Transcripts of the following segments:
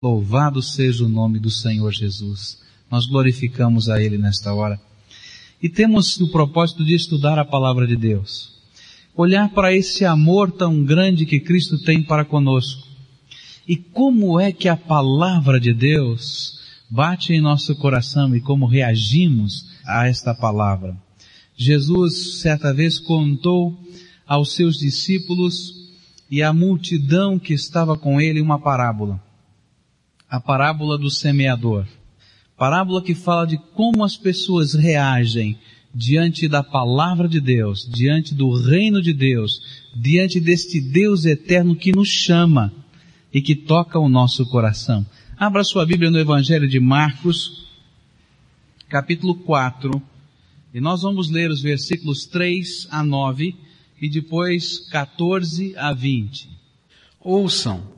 Louvado seja o nome do Senhor Jesus. Nós glorificamos a Ele nesta hora. E temos o propósito de estudar a palavra de Deus. Olhar para esse amor tão grande que Cristo tem para conosco. E como é que a palavra de Deus bate em nosso coração e como reagimos a esta palavra. Jesus certa vez contou aos seus discípulos e à multidão que estava com ele uma parábola a parábola do semeador. Parábola que fala de como as pessoas reagem diante da palavra de Deus, diante do reino de Deus, diante deste Deus eterno que nos chama e que toca o nosso coração. Abra sua Bíblia no Evangelho de Marcos, capítulo 4, e nós vamos ler os versículos 3 a 9 e depois 14 a 20. Ouçam,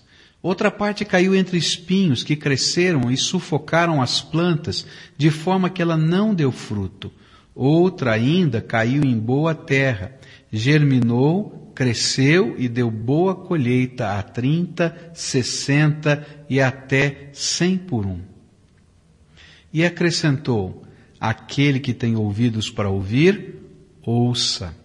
Outra parte caiu entre espinhos que cresceram e sufocaram as plantas, de forma que ela não deu fruto. Outra ainda caiu em boa terra, germinou, cresceu e deu boa colheita a trinta, sessenta e até cem por um. E acrescentou, aquele que tem ouvidos para ouvir, ouça.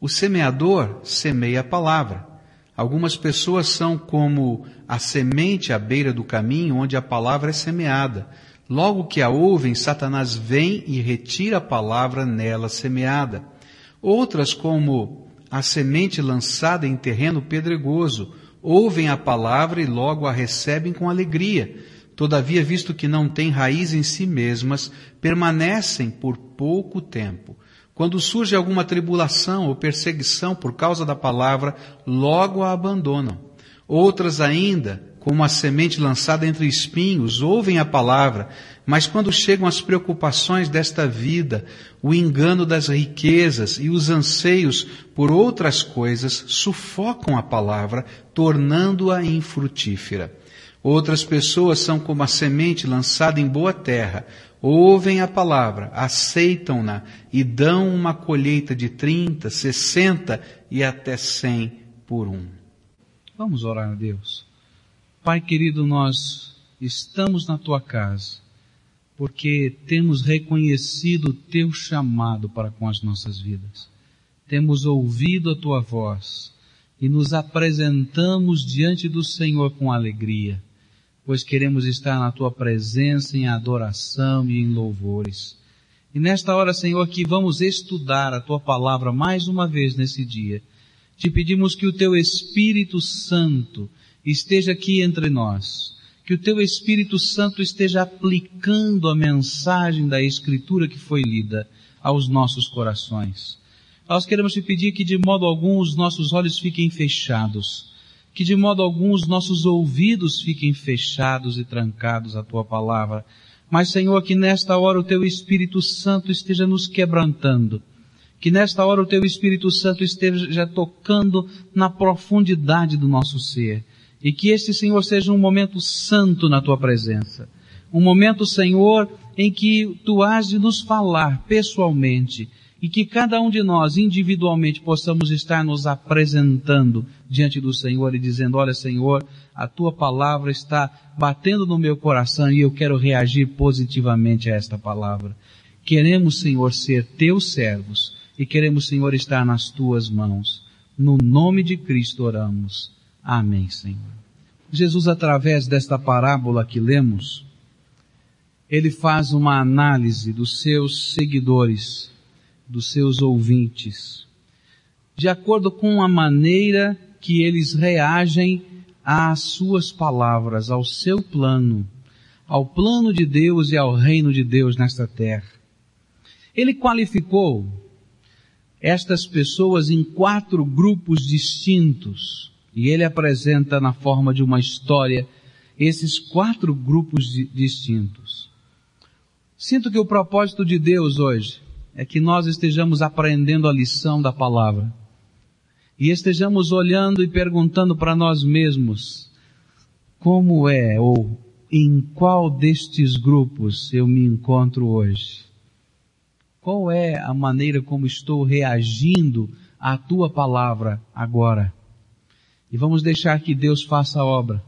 O semeador semeia a palavra. Algumas pessoas são como a semente à beira do caminho onde a palavra é semeada. Logo que a ouvem, Satanás vem e retira a palavra nela semeada. Outras, como a semente lançada em terreno pedregoso, ouvem a palavra e logo a recebem com alegria. Todavia, visto que não têm raiz em si mesmas, permanecem por pouco tempo. Quando surge alguma tribulação ou perseguição por causa da palavra, logo a abandonam. Outras ainda, como a semente lançada entre espinhos, ouvem a palavra, mas quando chegam as preocupações desta vida, o engano das riquezas e os anseios por outras coisas sufocam a palavra, tornando-a infrutífera. Outras pessoas são como a semente lançada em boa terra, ouvem a palavra, aceitam-na e dão uma colheita de 30, 60 e até 100 por um. Vamos orar a Deus. Pai querido, nós estamos na tua casa porque temos reconhecido o teu chamado para com as nossas vidas. Temos ouvido a tua voz e nos apresentamos diante do Senhor com alegria pois queremos estar na tua presença em adoração e em louvores. E nesta hora, Senhor, que vamos estudar a tua palavra mais uma vez nesse dia. Te pedimos que o teu Espírito Santo esteja aqui entre nós. Que o teu Espírito Santo esteja aplicando a mensagem da Escritura que foi lida aos nossos corações. Nós queremos te pedir que de modo algum os nossos olhos fiquem fechados que de modo algum os nossos ouvidos fiquem fechados e trancados à tua palavra. Mas, Senhor, que nesta hora o teu Espírito Santo esteja nos quebrantando. Que nesta hora o teu Espírito Santo esteja tocando na profundidade do nosso ser. E que este, Senhor, seja um momento santo na tua presença. Um momento, Senhor, em que tu has de nos falar pessoalmente e que cada um de nós individualmente possamos estar nos apresentando diante do Senhor e dizendo, olha Senhor, a tua palavra está batendo no meu coração e eu quero reagir positivamente a esta palavra. Queremos, Senhor, ser teus servos e queremos, Senhor, estar nas tuas mãos. No nome de Cristo oramos. Amém, Senhor. Jesus, através desta parábola que lemos, ele faz uma análise dos seus seguidores dos seus ouvintes, de acordo com a maneira que eles reagem às suas palavras, ao seu plano, ao plano de Deus e ao reino de Deus nesta terra. Ele qualificou estas pessoas em quatro grupos distintos e ele apresenta na forma de uma história esses quatro grupos distintos. Sinto que o propósito de Deus hoje é que nós estejamos aprendendo a lição da palavra e estejamos olhando e perguntando para nós mesmos como é ou em qual destes grupos eu me encontro hoje. Qual é a maneira como estou reagindo à tua palavra agora? E vamos deixar que Deus faça a obra,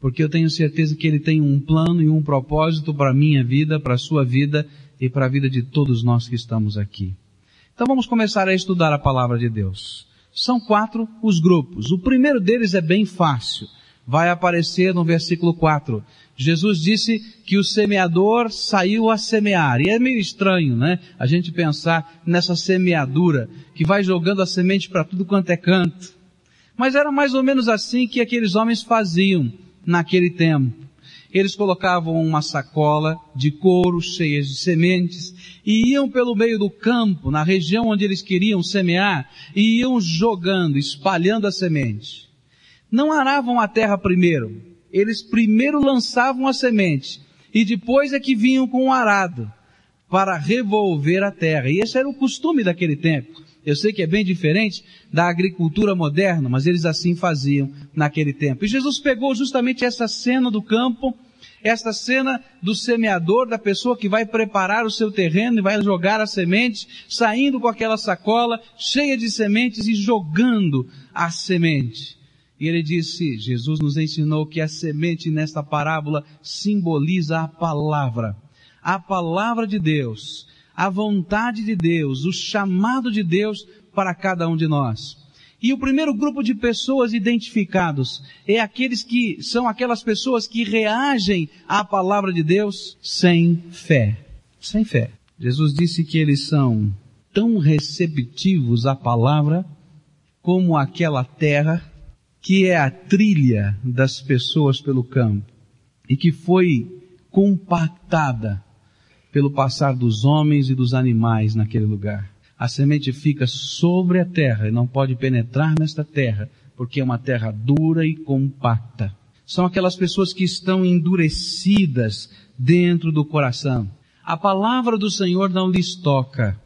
porque eu tenho certeza que Ele tem um plano e um propósito para a minha vida, para a sua vida e para a vida de todos nós que estamos aqui. Então vamos começar a estudar a palavra de Deus. São quatro os grupos. O primeiro deles é bem fácil. Vai aparecer no versículo 4. Jesus disse que o semeador saiu a semear. E é meio estranho, né? A gente pensar nessa semeadura que vai jogando a semente para tudo quanto é canto. Mas era mais ou menos assim que aqueles homens faziam naquele tempo. Eles colocavam uma sacola de couro cheia de sementes e iam pelo meio do campo, na região onde eles queriam semear, e iam jogando, espalhando a semente. Não aravam a terra primeiro, eles primeiro lançavam a semente e depois é que vinham com o arado para revolver a terra. E esse era o costume daquele tempo. Eu sei que é bem diferente da agricultura moderna, mas eles assim faziam naquele tempo. E Jesus pegou justamente essa cena do campo, essa cena do semeador, da pessoa que vai preparar o seu terreno e vai jogar a semente, saindo com aquela sacola cheia de sementes e jogando a semente. E ele disse, Jesus nos ensinou que a semente nesta parábola simboliza a palavra. A palavra de Deus, a vontade de Deus, o chamado de Deus para cada um de nós. E o primeiro grupo de pessoas identificados é aqueles que são aquelas pessoas que reagem à palavra de Deus sem fé. Sem fé. Jesus disse que eles são tão receptivos à palavra como aquela terra que é a trilha das pessoas pelo campo e que foi compactada pelo passar dos homens e dos animais naquele lugar. A semente fica sobre a terra e não pode penetrar nesta terra, porque é uma terra dura e compacta. São aquelas pessoas que estão endurecidas dentro do coração. A palavra do Senhor não lhes toca.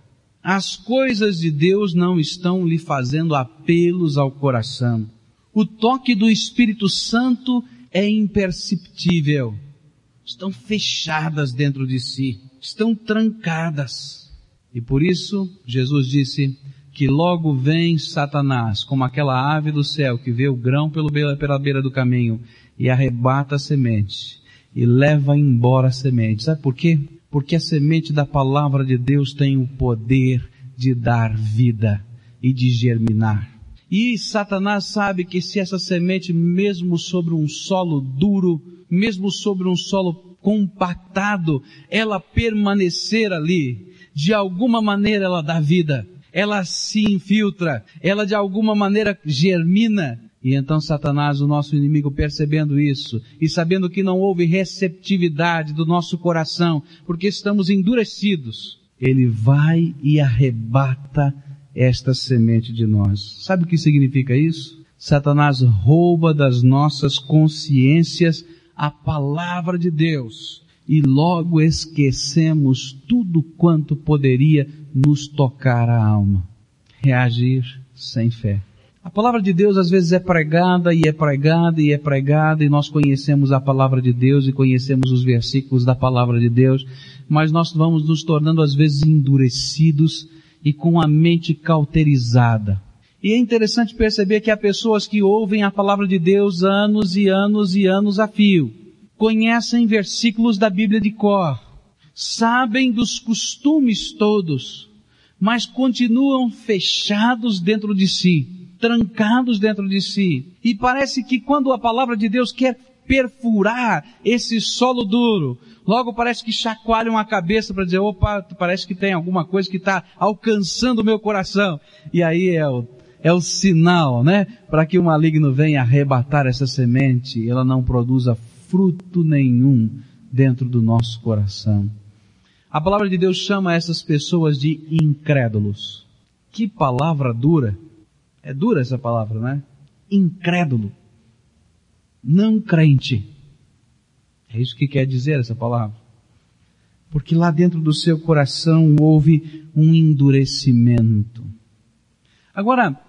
As coisas de Deus não estão lhe fazendo apelos ao coração. O toque do Espírito Santo é imperceptível. Estão fechadas dentro de si, estão trancadas. E por isso, Jesus disse que logo vem Satanás, como aquela ave do céu que vê o grão pela beira do caminho e arrebata a semente e leva embora a semente. Sabe por quê? Porque a semente da palavra de Deus tem o poder de dar vida e de germinar. E Satanás sabe que se essa semente, mesmo sobre um solo duro, mesmo sobre um solo compactado, ela permanecer ali, de alguma maneira ela dá vida, ela se infiltra, ela de alguma maneira germina. E então Satanás, o nosso inimigo, percebendo isso e sabendo que não houve receptividade do nosso coração, porque estamos endurecidos, ele vai e arrebata esta semente de nós. Sabe o que significa isso? Satanás rouba das nossas consciências a palavra de Deus e logo esquecemos tudo quanto poderia nos tocar a alma. Reagir sem fé. A palavra de Deus às vezes é pregada e é pregada e é pregada e nós conhecemos a palavra de Deus e conhecemos os versículos da palavra de Deus, mas nós vamos nos tornando às vezes endurecidos e com a mente cauterizada. E é interessante perceber que há pessoas que ouvem a palavra de Deus anos e anos e anos a fio, conhecem versículos da Bíblia de cor, sabem dos costumes todos, mas continuam fechados dentro de si, trancados dentro de si. E parece que quando a palavra de Deus quer perfurar esse solo duro, Logo parece que chacoalham a cabeça para dizer, opa, parece que tem alguma coisa que está alcançando o meu coração. E aí é o, é o sinal, né? Para que o maligno venha arrebatar essa semente ela não produza fruto nenhum dentro do nosso coração. A palavra de Deus chama essas pessoas de incrédulos. Que palavra dura. É dura essa palavra, né? Incrédulo. Não crente. É isso que quer dizer essa palavra. Porque lá dentro do seu coração houve um endurecimento. Agora,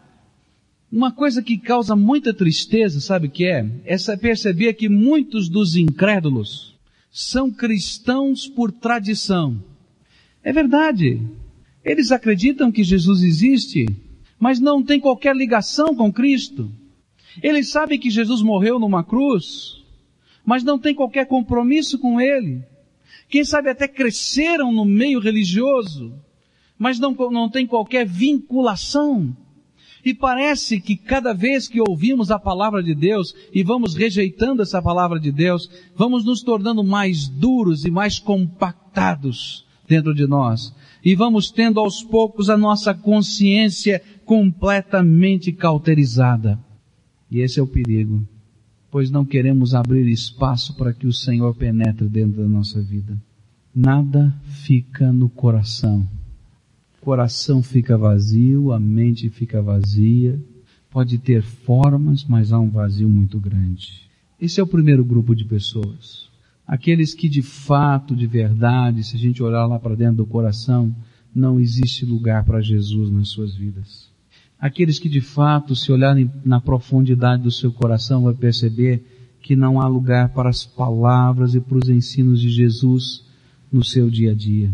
uma coisa que causa muita tristeza, sabe o que é? Essa perceber que muitos dos incrédulos são cristãos por tradição. É verdade. Eles acreditam que Jesus existe, mas não tem qualquer ligação com Cristo. Eles sabem que Jesus morreu numa cruz, mas não tem qualquer compromisso com Ele. Quem sabe até cresceram no meio religioso, mas não, não tem qualquer vinculação. E parece que cada vez que ouvimos a palavra de Deus e vamos rejeitando essa palavra de Deus, vamos nos tornando mais duros e mais compactados dentro de nós. E vamos tendo aos poucos a nossa consciência completamente cauterizada. E esse é o perigo, pois não queremos abrir espaço para que o Senhor penetre dentro da nossa vida. Nada fica no coração. Coração fica vazio, a mente fica vazia, pode ter formas, mas há um vazio muito grande. Esse é o primeiro grupo de pessoas. Aqueles que de fato, de verdade, se a gente olhar lá para dentro do coração, não existe lugar para Jesus nas suas vidas. Aqueles que de fato, se olharem na profundidade do seu coração, vai perceber que não há lugar para as palavras e para os ensinos de Jesus no seu dia a dia.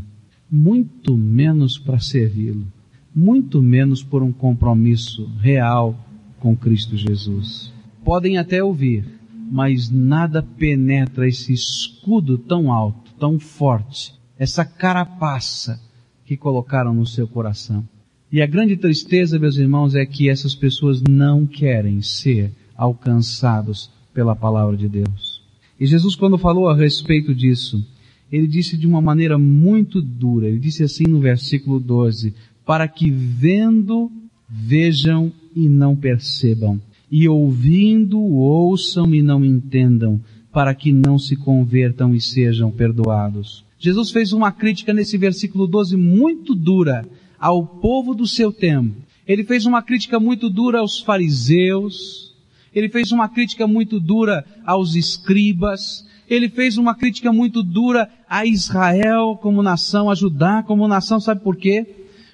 Muito menos para servi-lo. Muito menos por um compromisso real com Cristo Jesus. Podem até ouvir, mas nada penetra esse escudo tão alto, tão forte, essa carapaça que colocaram no seu coração. E a grande tristeza, meus irmãos, é que essas pessoas não querem ser alcançados pela palavra de Deus. E Jesus, quando falou a respeito disso, ele disse de uma maneira muito dura, ele disse assim no versículo 12, para que vendo, vejam e não percebam, e ouvindo, ouçam e não entendam, para que não se convertam e sejam perdoados. Jesus fez uma crítica nesse versículo 12 muito dura ao povo do seu tempo. Ele fez uma crítica muito dura aos fariseus, ele fez uma crítica muito dura aos escribas, ele fez uma crítica muito dura a Israel como nação, a Judá como nação, sabe por quê?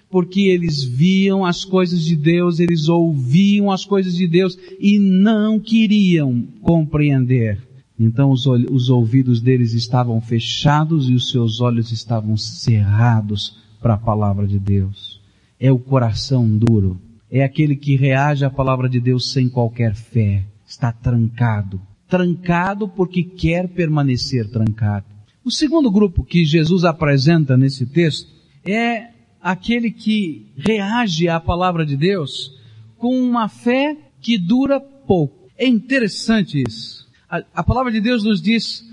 Porque eles viam as coisas de Deus, eles ouviam as coisas de Deus e não queriam compreender. Então os, os ouvidos deles estavam fechados e os seus olhos estavam cerrados para a palavra de Deus. É o coração duro. É aquele que reage à palavra de Deus sem qualquer fé. Está trancado. Trancado porque quer permanecer trancado. O segundo grupo que Jesus apresenta nesse texto é aquele que reage à palavra de Deus com uma fé que dura pouco. É interessante isso. A, a palavra de Deus nos diz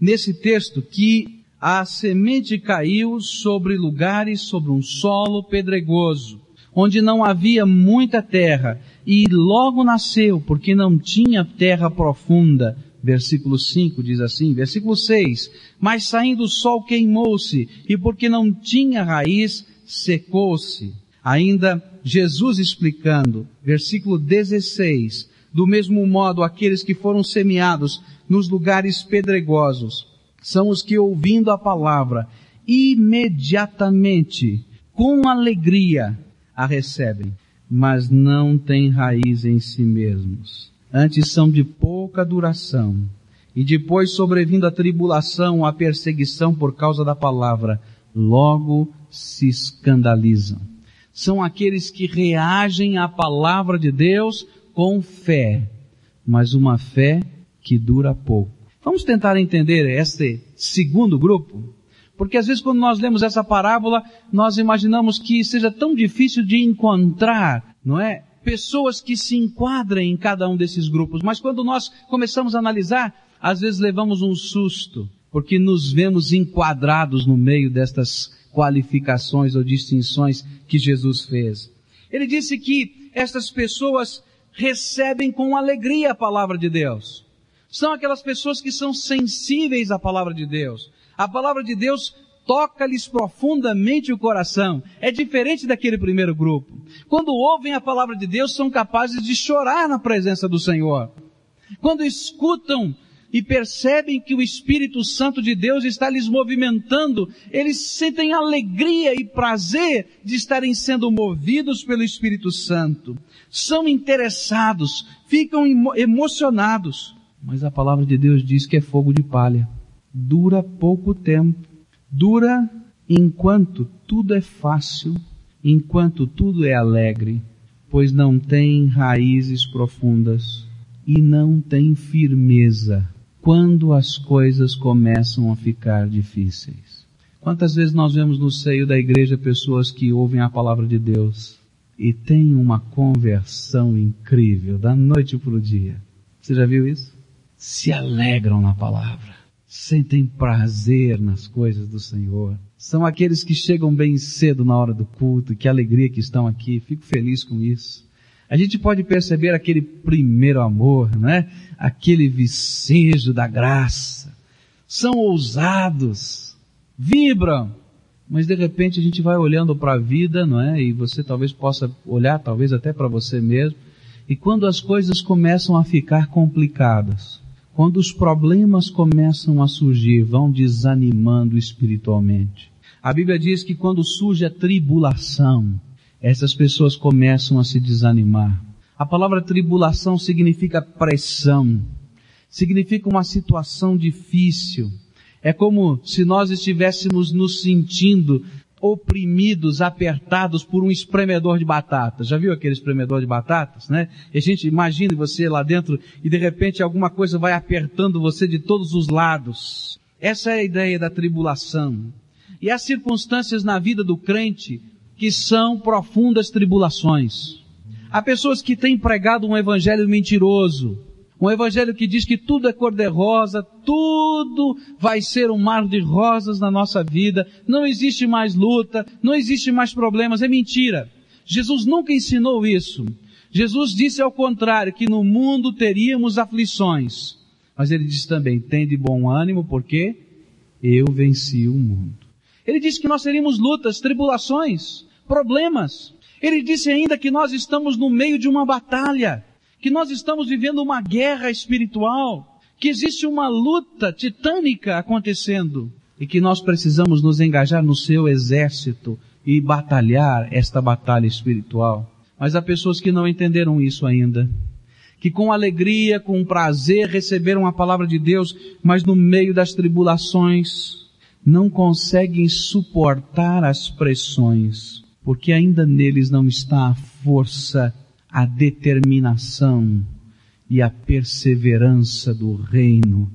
nesse texto que a semente caiu sobre lugares, sobre um solo pedregoso, onde não havia muita terra, e logo nasceu, porque não tinha terra profunda. Versículo 5 diz assim, versículo 6, mas saindo o sol queimou-se, e porque não tinha raiz, secou-se. Ainda Jesus explicando, versículo 16, do mesmo modo aqueles que foram semeados nos lugares pedregosos, são os que ouvindo a palavra, imediatamente, com alegria, a recebem, mas não têm raiz em si mesmos. Antes são de pouca duração. E depois, sobrevindo a tribulação, a perseguição por causa da palavra, logo se escandalizam. São aqueles que reagem à palavra de Deus com fé, mas uma fé que dura pouco. Vamos tentar entender este segundo grupo? Porque às vezes quando nós lemos essa parábola, nós imaginamos que seja tão difícil de encontrar, não é? Pessoas que se enquadrem em cada um desses grupos. Mas quando nós começamos a analisar, às vezes levamos um susto, porque nos vemos enquadrados no meio destas qualificações ou distinções que Jesus fez. Ele disse que estas pessoas recebem com alegria a palavra de Deus são aquelas pessoas que são sensíveis à palavra de Deus. A palavra de Deus toca-lhes profundamente o coração. É diferente daquele primeiro grupo. Quando ouvem a palavra de Deus, são capazes de chorar na presença do Senhor. Quando escutam e percebem que o Espírito Santo de Deus está lhes movimentando, eles sentem alegria e prazer de estarem sendo movidos pelo Espírito Santo. São interessados, ficam emocionados. Mas a palavra de Deus diz que é fogo de palha. Dura pouco tempo. Dura enquanto tudo é fácil, enquanto tudo é alegre, pois não tem raízes profundas e não tem firmeza quando as coisas começam a ficar difíceis. Quantas vezes nós vemos no seio da igreja pessoas que ouvem a palavra de Deus e têm uma conversão incrível da noite para o dia? Você já viu isso? Se alegram na palavra, sentem prazer nas coisas do Senhor. São aqueles que chegam bem cedo na hora do culto, que alegria que estão aqui, fico feliz com isso a gente pode perceber aquele primeiro amor, né? Aquele vicejo da graça. São ousados, vibram, mas de repente a gente vai olhando para a vida, não é? E você talvez possa olhar, talvez até para você mesmo. E quando as coisas começam a ficar complicadas, quando os problemas começam a surgir, vão desanimando espiritualmente. A Bíblia diz que quando surge a tribulação, essas pessoas começam a se desanimar. A palavra tribulação significa pressão, significa uma situação difícil. É como se nós estivéssemos nos sentindo oprimidos, apertados por um espremedor de batatas. Já viu aquele espremedor de batatas, né? E a gente imagina você lá dentro e de repente alguma coisa vai apertando você de todos os lados. Essa é a ideia da tribulação. E as circunstâncias na vida do crente que são profundas tribulações. Há pessoas que têm pregado um evangelho mentiroso, um evangelho que diz que tudo é cor-de-rosa, tudo vai ser um mar de rosas na nossa vida, não existe mais luta, não existe mais problemas, é mentira. Jesus nunca ensinou isso. Jesus disse ao contrário, que no mundo teríamos aflições. Mas ele disse também, tem de bom ânimo, porque eu venci o mundo. Ele disse que nós teríamos lutas, tribulações problemas. Ele disse ainda que nós estamos no meio de uma batalha, que nós estamos vivendo uma guerra espiritual, que existe uma luta titânica acontecendo e que nós precisamos nos engajar no seu exército e batalhar esta batalha espiritual. Mas há pessoas que não entenderam isso ainda. Que com alegria, com prazer receberam a palavra de Deus, mas no meio das tribulações não conseguem suportar as pressões porque ainda neles não está a força, a determinação e a perseverança do reino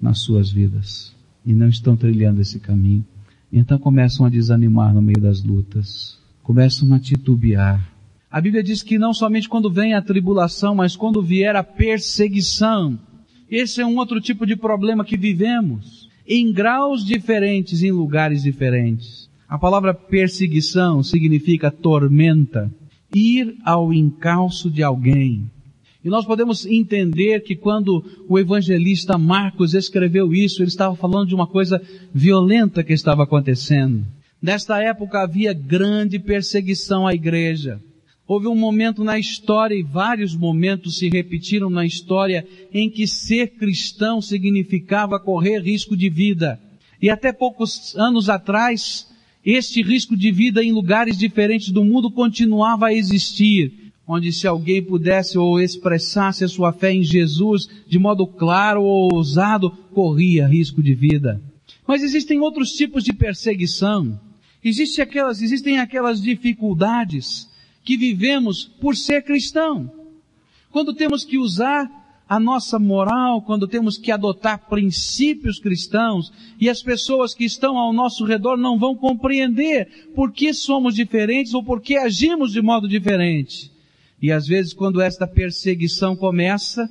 nas suas vidas. E não estão trilhando esse caminho. Então começam a desanimar no meio das lutas. Começam a titubear. A Bíblia diz que não somente quando vem a tribulação, mas quando vier a perseguição. Esse é um outro tipo de problema que vivemos. Em graus diferentes, em lugares diferentes. A palavra perseguição significa tormenta, ir ao encalço de alguém. E nós podemos entender que quando o evangelista Marcos escreveu isso, ele estava falando de uma coisa violenta que estava acontecendo. Nesta época havia grande perseguição à igreja. Houve um momento na história, e vários momentos se repetiram na história, em que ser cristão significava correr risco de vida. E até poucos anos atrás, este risco de vida em lugares diferentes do mundo continuava a existir, onde se alguém pudesse ou expressasse a sua fé em Jesus de modo claro ou ousado, corria risco de vida. Mas existem outros tipos de perseguição. Existem aquelas, existem aquelas dificuldades que vivemos por ser cristão. Quando temos que usar a nossa moral, quando temos que adotar princípios cristãos e as pessoas que estão ao nosso redor não vão compreender por que somos diferentes ou por que agimos de modo diferente. E às vezes quando esta perseguição começa,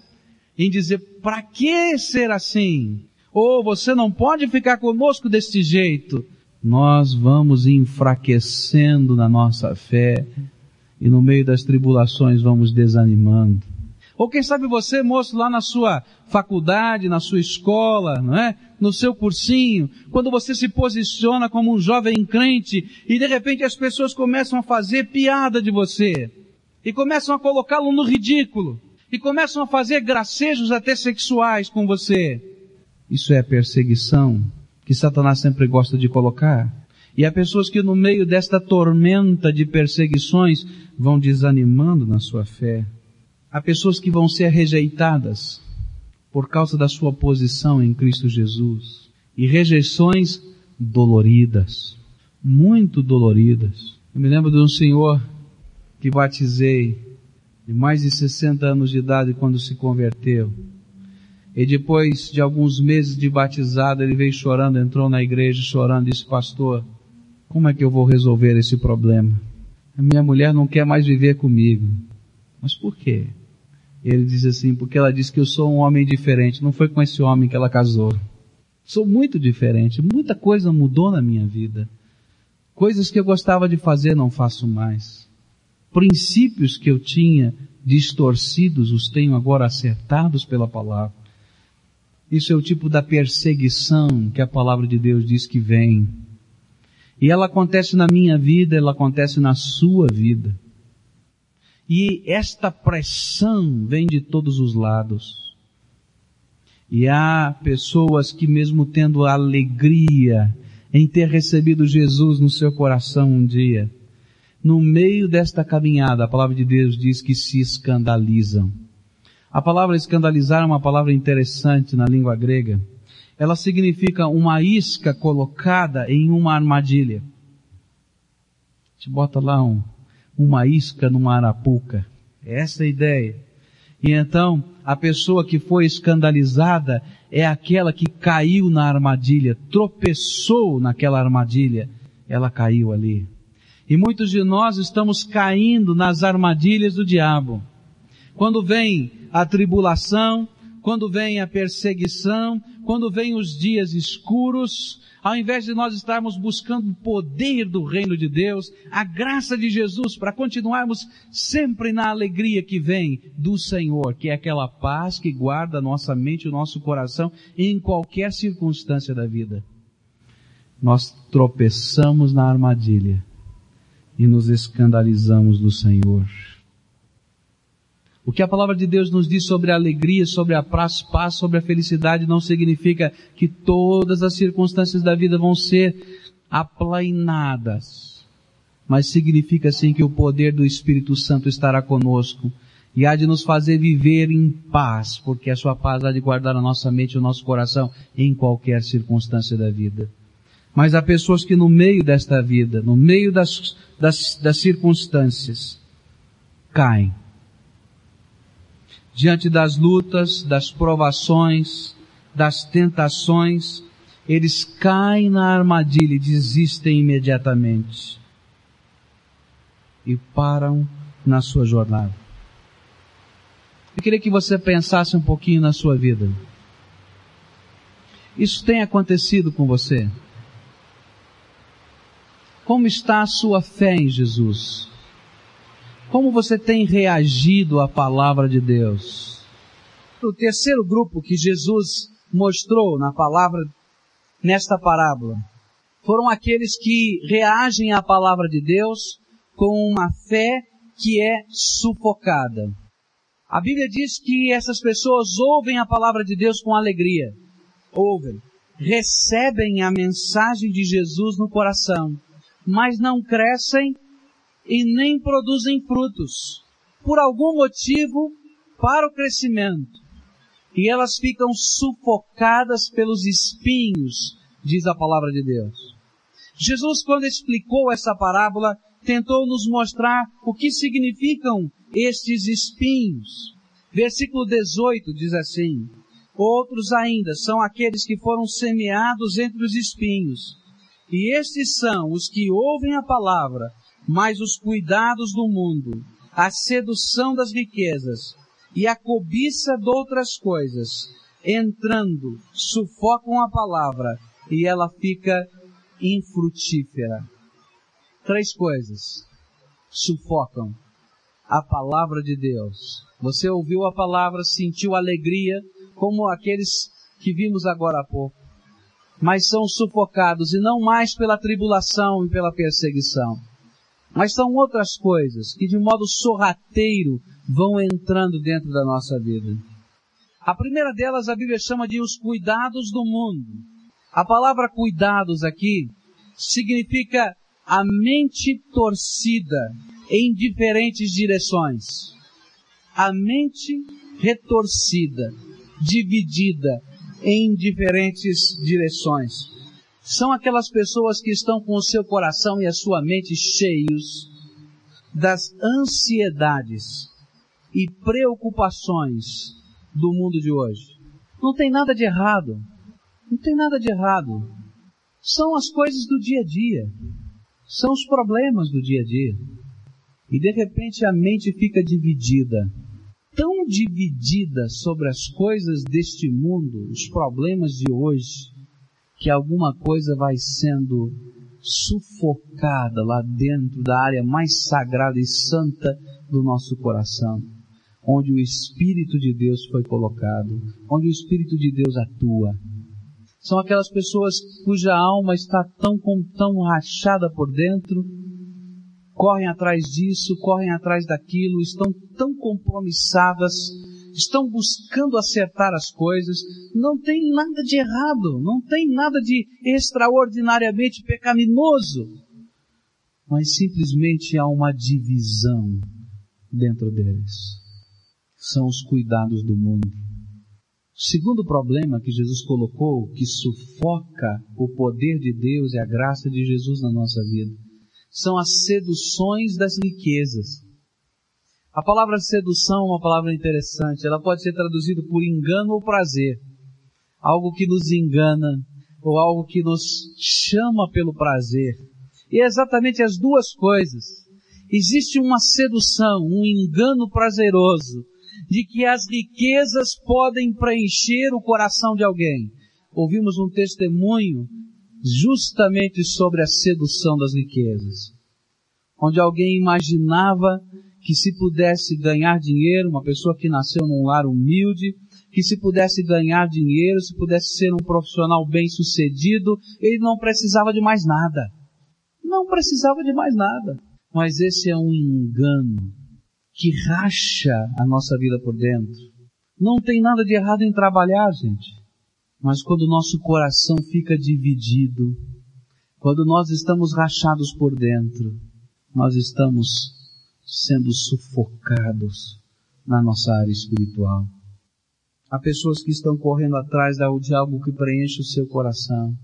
em dizer, para que ser assim? Ou você não pode ficar conosco deste jeito. Nós vamos enfraquecendo na nossa fé e no meio das tribulações vamos desanimando. Ou quem sabe você, moço, lá na sua faculdade, na sua escola, não é? No seu cursinho, quando você se posiciona como um jovem crente e de repente as pessoas começam a fazer piada de você e começam a colocá-lo no ridículo e começam a fazer gracejos até sexuais com você. Isso é perseguição que Satanás sempre gosta de colocar. E há pessoas que no meio desta tormenta de perseguições vão desanimando na sua fé. Há pessoas que vão ser rejeitadas por causa da sua posição em Cristo Jesus. E rejeições doloridas, muito doloridas. Eu me lembro de um senhor que batizei, de mais de 60 anos de idade quando se converteu. E depois de alguns meses de batizado, ele veio chorando, entrou na igreja chorando, disse, pastor, como é que eu vou resolver esse problema? A minha mulher não quer mais viver comigo. Mas por quê? Ele diz assim, porque ela diz que eu sou um homem diferente. Não foi com esse homem que ela casou. Sou muito diferente. Muita coisa mudou na minha vida. Coisas que eu gostava de fazer não faço mais. Princípios que eu tinha distorcidos os tenho agora acertados pela palavra. Isso é o tipo da perseguição que a palavra de Deus diz que vem. E ela acontece na minha vida, ela acontece na sua vida. E esta pressão vem de todos os lados. E há pessoas que mesmo tendo alegria em ter recebido Jesus no seu coração um dia, no meio desta caminhada, a palavra de Deus diz que se escandalizam. A palavra escandalizar é uma palavra interessante na língua grega. Ela significa uma isca colocada em uma armadilha. A gente bota lá um, uma isca numa arapuca. Essa é a ideia. E então, a pessoa que foi escandalizada é aquela que caiu na armadilha, tropeçou naquela armadilha, ela caiu ali. E muitos de nós estamos caindo nas armadilhas do diabo. Quando vem a tribulação, quando vem a perseguição, quando vem os dias escuros, ao invés de nós estarmos buscando o poder do reino de Deus, a graça de Jesus, para continuarmos sempre na alegria que vem do Senhor, que é aquela paz que guarda nossa mente e o nosso coração em qualquer circunstância da vida. Nós tropeçamos na armadilha e nos escandalizamos do Senhor. O que a palavra de Deus nos diz sobre a alegria, sobre a paz, paz, sobre a felicidade, não significa que todas as circunstâncias da vida vão ser aplainadas. Mas significa sim que o poder do Espírito Santo estará conosco e há de nos fazer viver em paz, porque a sua paz há de guardar a nossa mente e o nosso coração em qualquer circunstância da vida. Mas há pessoas que no meio desta vida, no meio das, das, das circunstâncias, caem diante das lutas, das provações, das tentações, eles caem na armadilha e desistem imediatamente. E param na sua jornada. Eu queria que você pensasse um pouquinho na sua vida. Isso tem acontecido com você? Como está a sua fé em Jesus? Como você tem reagido à palavra de Deus? O terceiro grupo que Jesus mostrou na palavra, nesta parábola, foram aqueles que reagem à palavra de Deus com uma fé que é sufocada. A Bíblia diz que essas pessoas ouvem a palavra de Deus com alegria. Ouvem. Recebem a mensagem de Jesus no coração, mas não crescem e nem produzem frutos, por algum motivo, para o crescimento. E elas ficam sufocadas pelos espinhos, diz a palavra de Deus. Jesus, quando explicou essa parábola, tentou nos mostrar o que significam estes espinhos. Versículo 18 diz assim: Outros ainda são aqueles que foram semeados entre os espinhos. E estes são os que ouvem a palavra, mas os cuidados do mundo, a sedução das riquezas e a cobiça de outras coisas, entrando, sufocam a palavra e ela fica infrutífera. Três coisas sufocam a palavra de Deus. Você ouviu a palavra, sentiu alegria, como aqueles que vimos agora há pouco, mas são sufocados e não mais pela tribulação e pela perseguição Mas são outras coisas que de modo sorrateiro vão entrando dentro da nossa vida. A primeira delas a Bíblia chama de os cuidados do mundo. A palavra cuidados aqui significa a mente torcida em diferentes direções. A mente retorcida, dividida em diferentes direções. São aquelas pessoas que estão com o seu coração e a sua mente cheios das ansiedades e preocupações do mundo de hoje. Não tem nada de errado. Não tem nada de errado. São as coisas do dia a dia. São os problemas do dia a dia. E de repente a mente fica dividida. Tão dividida sobre as coisas deste mundo, os problemas de hoje, que alguma coisa vai sendo sufocada lá dentro da área mais sagrada e santa do nosso coração onde o Espírito de Deus foi colocado, onde o Espírito de Deus atua. São aquelas pessoas cuja alma está tão, tão rachada por dentro, correm atrás disso, correm atrás daquilo, estão tão compromissadas, estão buscando acertar as coisas, não tem nada de errado, não tem nada de extraordinariamente pecaminoso, mas simplesmente há uma divisão dentro deles são os cuidados do mundo. O segundo problema que Jesus colocou, que sufoca o poder de Deus e a graça de Jesus na nossa vida, são as seduções das riquezas. A palavra sedução é uma palavra interessante. Ela pode ser traduzida por engano ou prazer. Algo que nos engana ou algo que nos chama pelo prazer. E é exatamente as duas coisas. Existe uma sedução, um engano prazeroso de que as riquezas podem preencher o coração de alguém. Ouvimos um testemunho justamente sobre a sedução das riquezas, onde alguém imaginava que se pudesse ganhar dinheiro, uma pessoa que nasceu num lar humilde, que se pudesse ganhar dinheiro, se pudesse ser um profissional bem sucedido, ele não precisava de mais nada. Não precisava de mais nada. Mas esse é um engano que racha a nossa vida por dentro. Não tem nada de errado em trabalhar, gente. Mas quando o nosso coração fica dividido, quando nós estamos rachados por dentro, nós estamos sendo sufocados na nossa área espiritual. Há pessoas que estão correndo atrás de algo que preenche o seu coração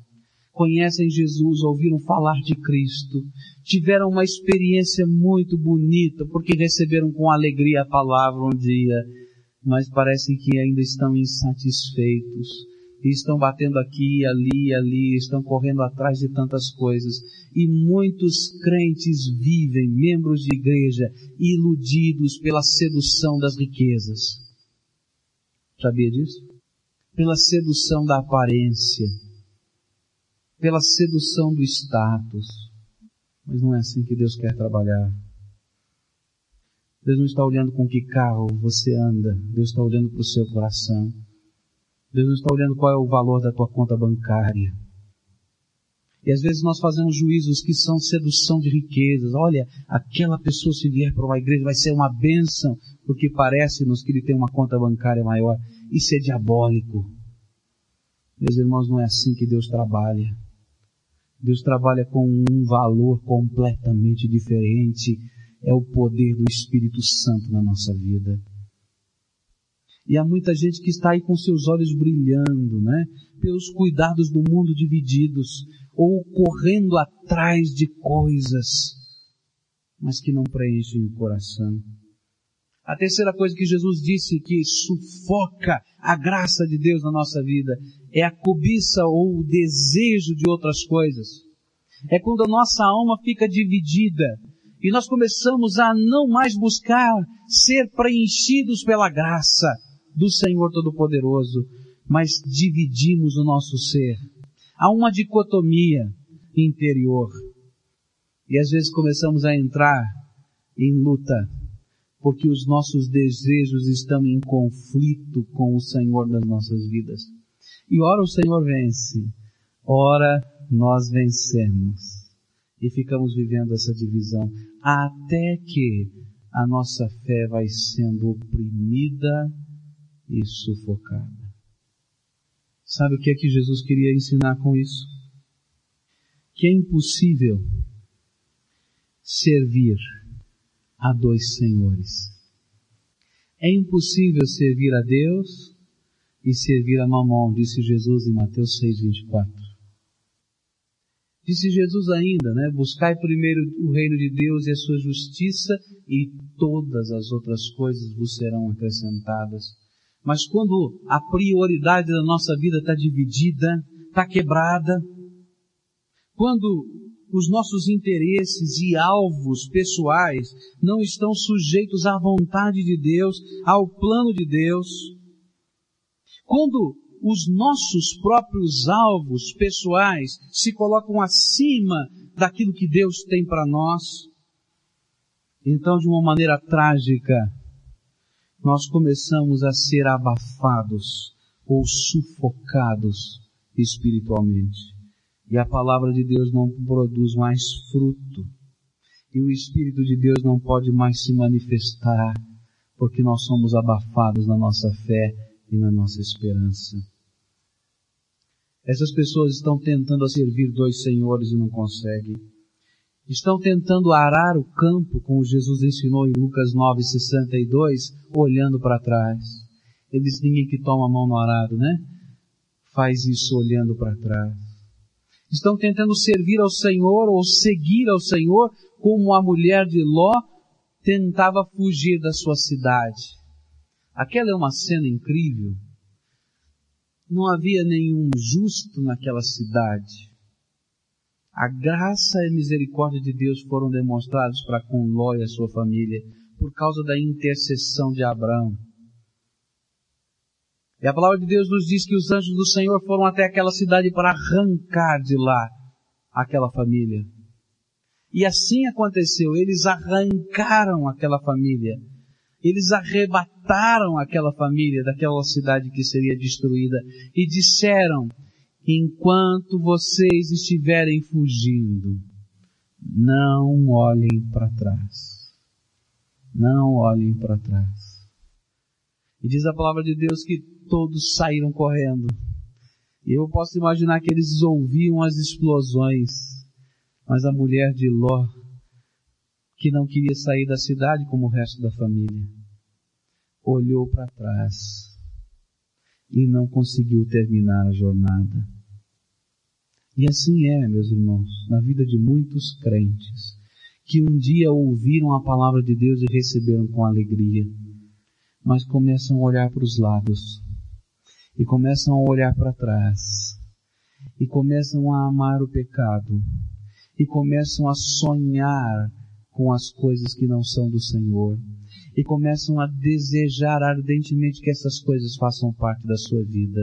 conhecem Jesus, ouviram falar de Cristo, tiveram uma experiência muito bonita, porque receberam com alegria a palavra um dia, mas parecem que ainda estão insatisfeitos, e estão batendo aqui, ali, ali, estão correndo atrás de tantas coisas. E muitos crentes vivem, membros de igreja, iludidos pela sedução das riquezas. Sabia disso? Pela sedução da aparência pela sedução do status. Mas não é assim que Deus quer trabalhar. Deus não está olhando com que carro você anda. Deus está olhando para o seu coração. Deus não está olhando qual é o valor da tua conta bancária. E às vezes nós fazemos juízos que são sedução de riquezas. Olha, aquela pessoa se vier para uma igreja vai ser uma bênção, porque parece-nos que ele tem uma conta bancária maior. Isso é diabólico. Meus irmãos, não é assim que Deus trabalha. Deus trabalha com um valor completamente diferente. É o poder do Espírito Santo na nossa vida. E há muita gente que está aí com seus olhos brilhando, né? Pelos cuidados do mundo divididos, ou correndo atrás de coisas, mas que não preenchem o coração. A terceira coisa que Jesus disse que sufoca a graça de Deus na nossa vida é a cobiça ou o desejo de outras coisas. É quando a nossa alma fica dividida e nós começamos a não mais buscar ser preenchidos pela graça do Senhor Todo-Poderoso, mas dividimos o nosso ser. Há uma dicotomia interior. E às vezes começamos a entrar em luta porque os nossos desejos estão em conflito com o Senhor das nossas vidas. E ora o Senhor vence, ora nós vencemos. E ficamos vivendo essa divisão até que a nossa fé vai sendo oprimida e sufocada. Sabe o que é que Jesus queria ensinar com isso? Que é impossível servir a dois senhores. É impossível servir a Deus e servir a Mamon, disse Jesus em Mateus 6, 24. Disse Jesus ainda, né? Buscai primeiro o reino de Deus e a sua justiça e todas as outras coisas vos serão acrescentadas. Mas quando a prioridade da nossa vida está dividida, está quebrada, quando os nossos interesses e alvos pessoais não estão sujeitos à vontade de Deus, ao plano de Deus, quando os nossos próprios alvos pessoais se colocam acima daquilo que Deus tem para nós, então de uma maneira trágica, nós começamos a ser abafados ou sufocados espiritualmente. E a palavra de Deus não produz mais fruto. E o Espírito de Deus não pode mais se manifestar, porque nós somos abafados na nossa fé e na nossa esperança. Essas pessoas estão tentando servir dois senhores e não conseguem. Estão tentando arar o campo, como Jesus ensinou em Lucas 9,62, olhando para trás. Eles ninguém que toma a mão no arado, né? Faz isso olhando para trás. Estão tentando servir ao Senhor ou seguir ao Senhor como a mulher de Ló tentava fugir da sua cidade. Aquela é uma cena incrível. Não havia nenhum justo naquela cidade. A graça e a misericórdia de Deus foram demonstrados para com Ló e a sua família por causa da intercessão de Abraão. E a palavra de Deus nos diz que os anjos do Senhor foram até aquela cidade para arrancar de lá aquela família. E assim aconteceu, eles arrancaram aquela família eles arrebataram aquela família daquela cidade que seria destruída e disseram: enquanto vocês estiverem fugindo, não olhem para trás. Não olhem para trás. E diz a palavra de Deus que todos saíram correndo. E eu posso imaginar que eles ouviam as explosões, mas a mulher de Ló que não queria sair da cidade como o resto da família, olhou para trás e não conseguiu terminar a jornada. E assim é, meus irmãos, na vida de muitos crentes, que um dia ouviram a palavra de Deus e receberam com alegria, mas começam a olhar para os lados, e começam a olhar para trás, e começam a amar o pecado, e começam a sonhar com as coisas que não são do Senhor e começam a desejar ardentemente que essas coisas façam parte da sua vida.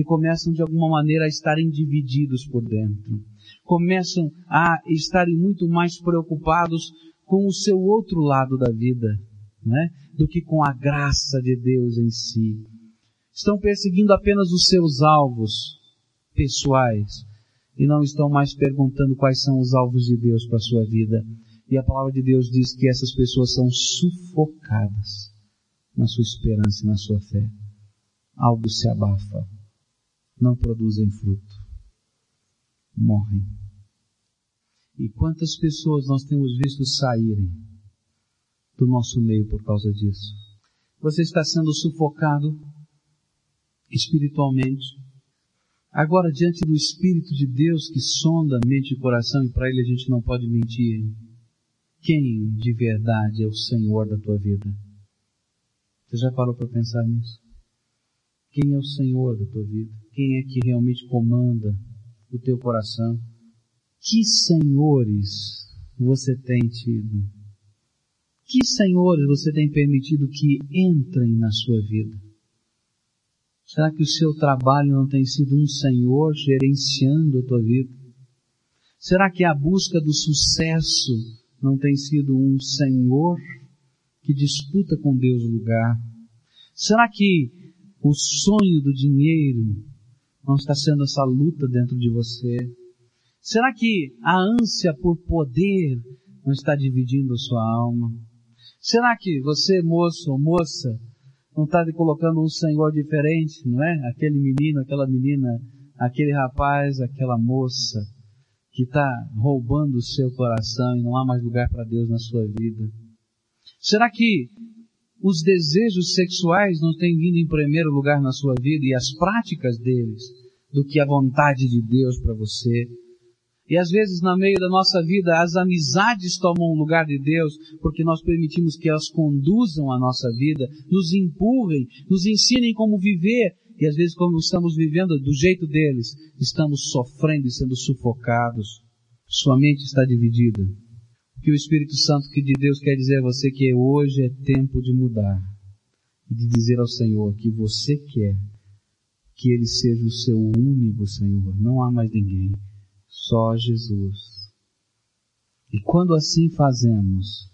E começam de alguma maneira a estarem divididos por dentro. Começam a estarem muito mais preocupados com o seu outro lado da vida, né? do que com a graça de Deus em si. Estão perseguindo apenas os seus alvos pessoais e não estão mais perguntando quais são os alvos de Deus para a sua vida. E a palavra de Deus diz que essas pessoas são sufocadas na sua esperança e na sua fé. Algo se abafa, não produzem fruto, morrem. E quantas pessoas nós temos visto saírem do nosso meio por causa disso? Você está sendo sufocado espiritualmente. Agora, diante do Espírito de Deus que sonda mente e coração, e para ele a gente não pode mentir, quem de verdade é o Senhor da tua vida? Você já parou para pensar nisso? Quem é o Senhor da tua vida? Quem é que realmente comanda o teu coração? Que senhores você tem tido? Que senhores você tem permitido que entrem na sua vida? Será que o seu trabalho não tem sido um senhor gerenciando a tua vida? Será que a busca do sucesso não tem sido um Senhor que disputa com Deus o lugar? Será que o sonho do dinheiro não está sendo essa luta dentro de você? Será que a ânsia por poder não está dividindo sua alma? Será que você, moço ou moça, não está colocando um Senhor diferente, não é? Aquele menino, aquela menina, aquele rapaz, aquela moça que está roubando o seu coração e não há mais lugar para Deus na sua vida? Será que os desejos sexuais não têm vindo em primeiro lugar na sua vida e as práticas deles do que a vontade de Deus para você? E às vezes, na meio da nossa vida, as amizades tomam o lugar de Deus, porque nós permitimos que elas conduzam a nossa vida, nos empurrem, nos ensinem como viver, e às vezes, quando estamos vivendo do jeito deles, estamos sofrendo e sendo sufocados. Sua mente está dividida. Que o Espírito Santo que de Deus quer dizer a você que hoje é tempo de mudar e de dizer ao Senhor que você quer que Ele seja o seu único Senhor. Não há mais ninguém só Jesus. E quando assim fazemos,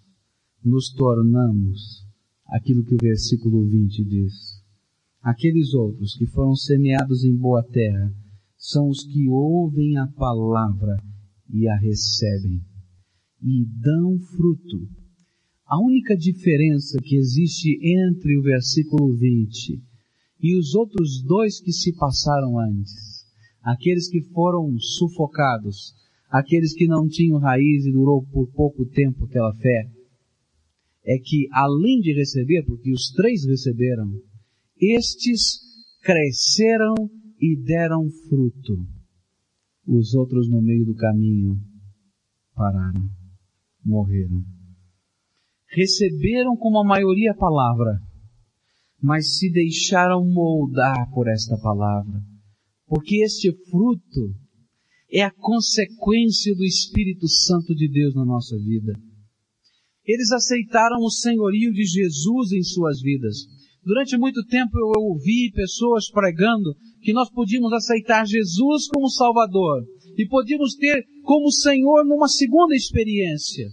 nos tornamos aquilo que o versículo 20 diz. Aqueles outros que foram semeados em boa terra são os que ouvem a palavra e a recebem e dão fruto. A única diferença que existe entre o versículo 20 e os outros dois que se passaram antes aqueles que foram sufocados, aqueles que não tinham raiz e durou por pouco tempo aquela fé, é que além de receber, porque os três receberam, estes cresceram e deram fruto. Os outros no meio do caminho pararam, morreram. Receberam como a maioria a palavra, mas se deixaram moldar por esta palavra porque este fruto é a consequência do Espírito Santo de Deus na nossa vida. Eles aceitaram o senhorio de Jesus em suas vidas. Durante muito tempo eu ouvi pessoas pregando que nós podíamos aceitar Jesus como Salvador e podíamos ter como Senhor numa segunda experiência.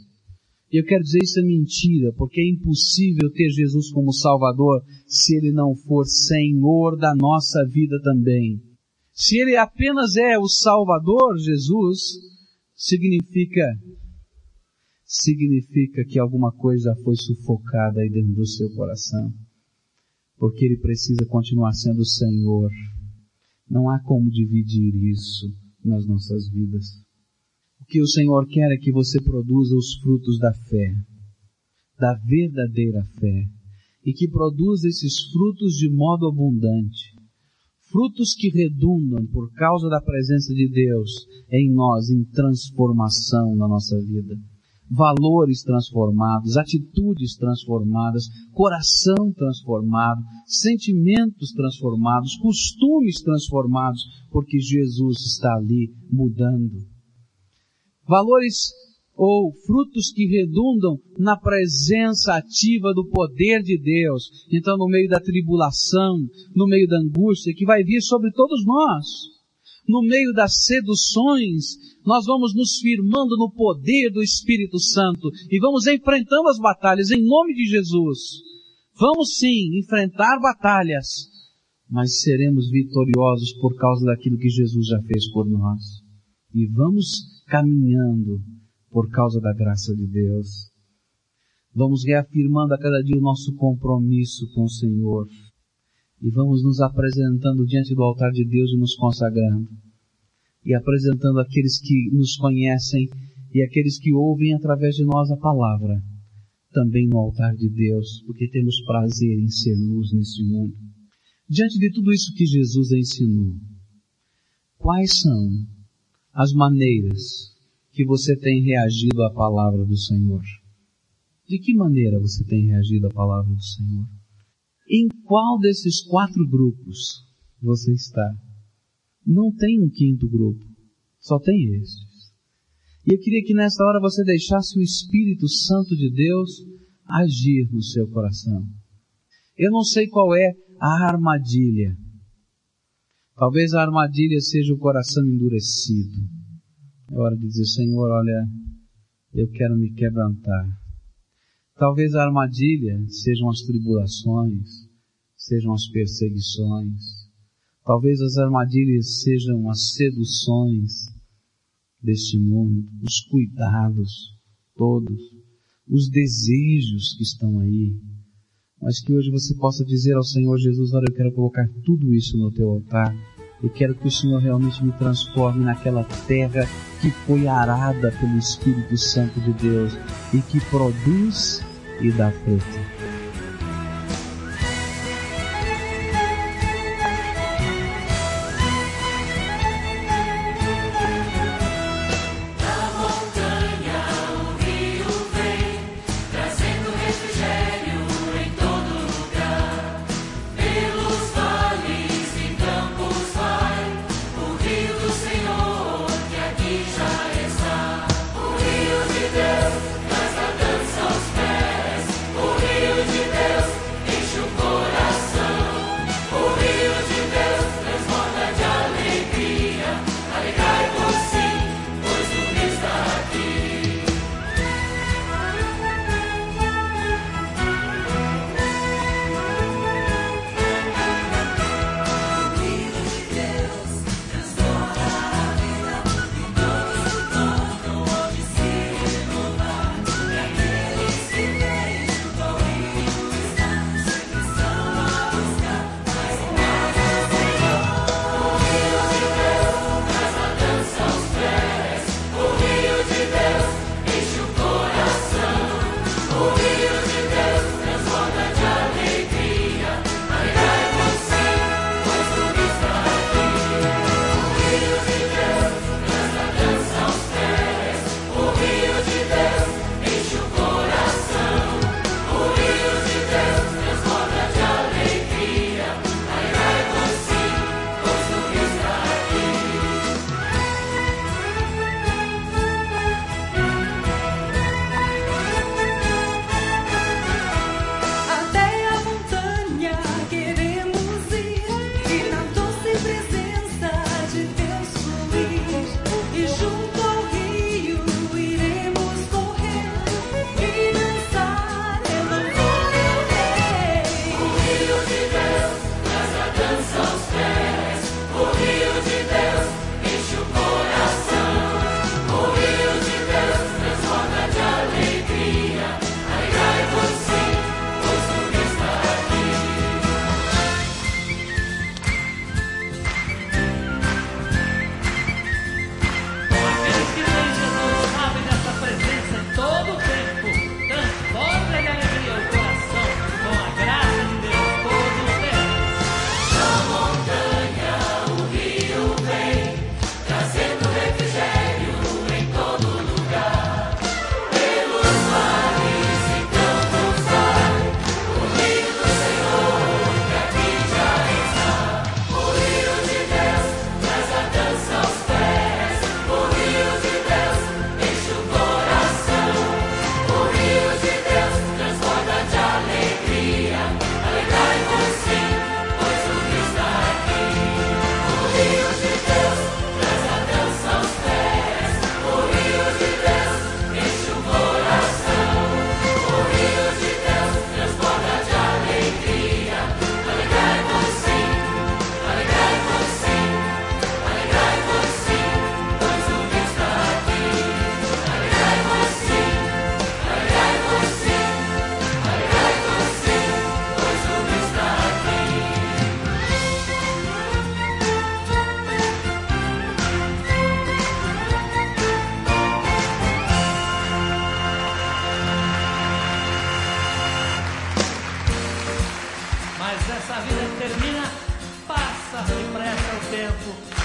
E eu quero dizer isso é mentira, porque é impossível ter Jesus como Salvador se Ele não for Senhor da nossa vida também. Se ele apenas é o Salvador, Jesus, significa significa que alguma coisa foi sufocada aí dentro do seu coração. Porque ele precisa continuar sendo o Senhor. Não há como dividir isso nas nossas vidas. O que o Senhor quer é que você produza os frutos da fé, da verdadeira fé, e que produza esses frutos de modo abundante frutos que redundam por causa da presença de Deus em nós, em transformação na nossa vida. Valores transformados, atitudes transformadas, coração transformado, sentimentos transformados, costumes transformados, porque Jesus está ali mudando. Valores ou frutos que redundam na presença ativa do poder de Deus. Então, no meio da tribulação, no meio da angústia que vai vir sobre todos nós, no meio das seduções, nós vamos nos firmando no poder do Espírito Santo e vamos enfrentando as batalhas em nome de Jesus. Vamos sim enfrentar batalhas, mas seremos vitoriosos por causa daquilo que Jesus já fez por nós. E vamos caminhando por causa da graça de Deus. Vamos reafirmando a cada dia o nosso compromisso com o Senhor. E vamos nos apresentando diante do altar de Deus e nos consagrando. E apresentando aqueles que nos conhecem e aqueles que ouvem através de nós a palavra. Também no altar de Deus, porque temos prazer em ser luz neste mundo. Diante de tudo isso que Jesus ensinou, quais são as maneiras que você tem reagido à palavra do Senhor? De que maneira você tem reagido à palavra do Senhor? Em qual desses quatro grupos você está? Não tem um quinto grupo, só tem estes. E eu queria que nesta hora você deixasse o Espírito Santo de Deus agir no seu coração. Eu não sei qual é a armadilha. Talvez a armadilha seja o coração endurecido. É hora de dizer, Senhor, olha, eu quero me quebrantar. Talvez a armadilha sejam as tribulações, sejam as perseguições. Talvez as armadilhas sejam as seduções. deste mundo, os cuidados todos, os desejos que estão aí, mas que hoje você possa dizer ao Senhor Jesus, olha, eu quero colocar tudo isso no teu altar, eu quero que o Senhor realmente me transforme naquela terra que foi arada pelo Espírito Santo de Deus e que produz e dá fruto.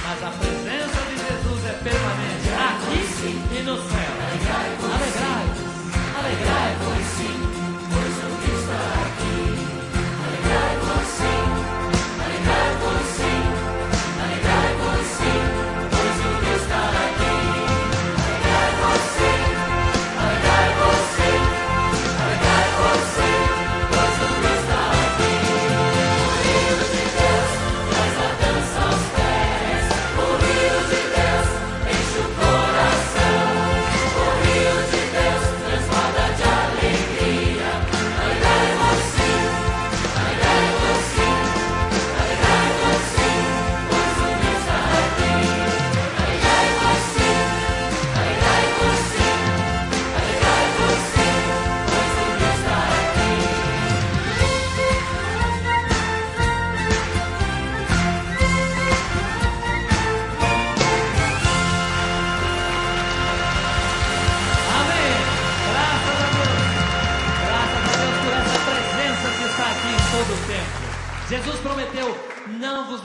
Mas a presença de Jesus é permanente aqui e no céu.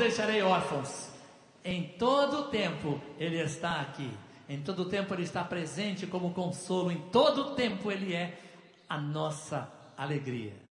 Deixarei órfãos. Em todo tempo Ele está aqui. Em todo tempo Ele está presente como consolo. Em todo tempo Ele é a nossa alegria.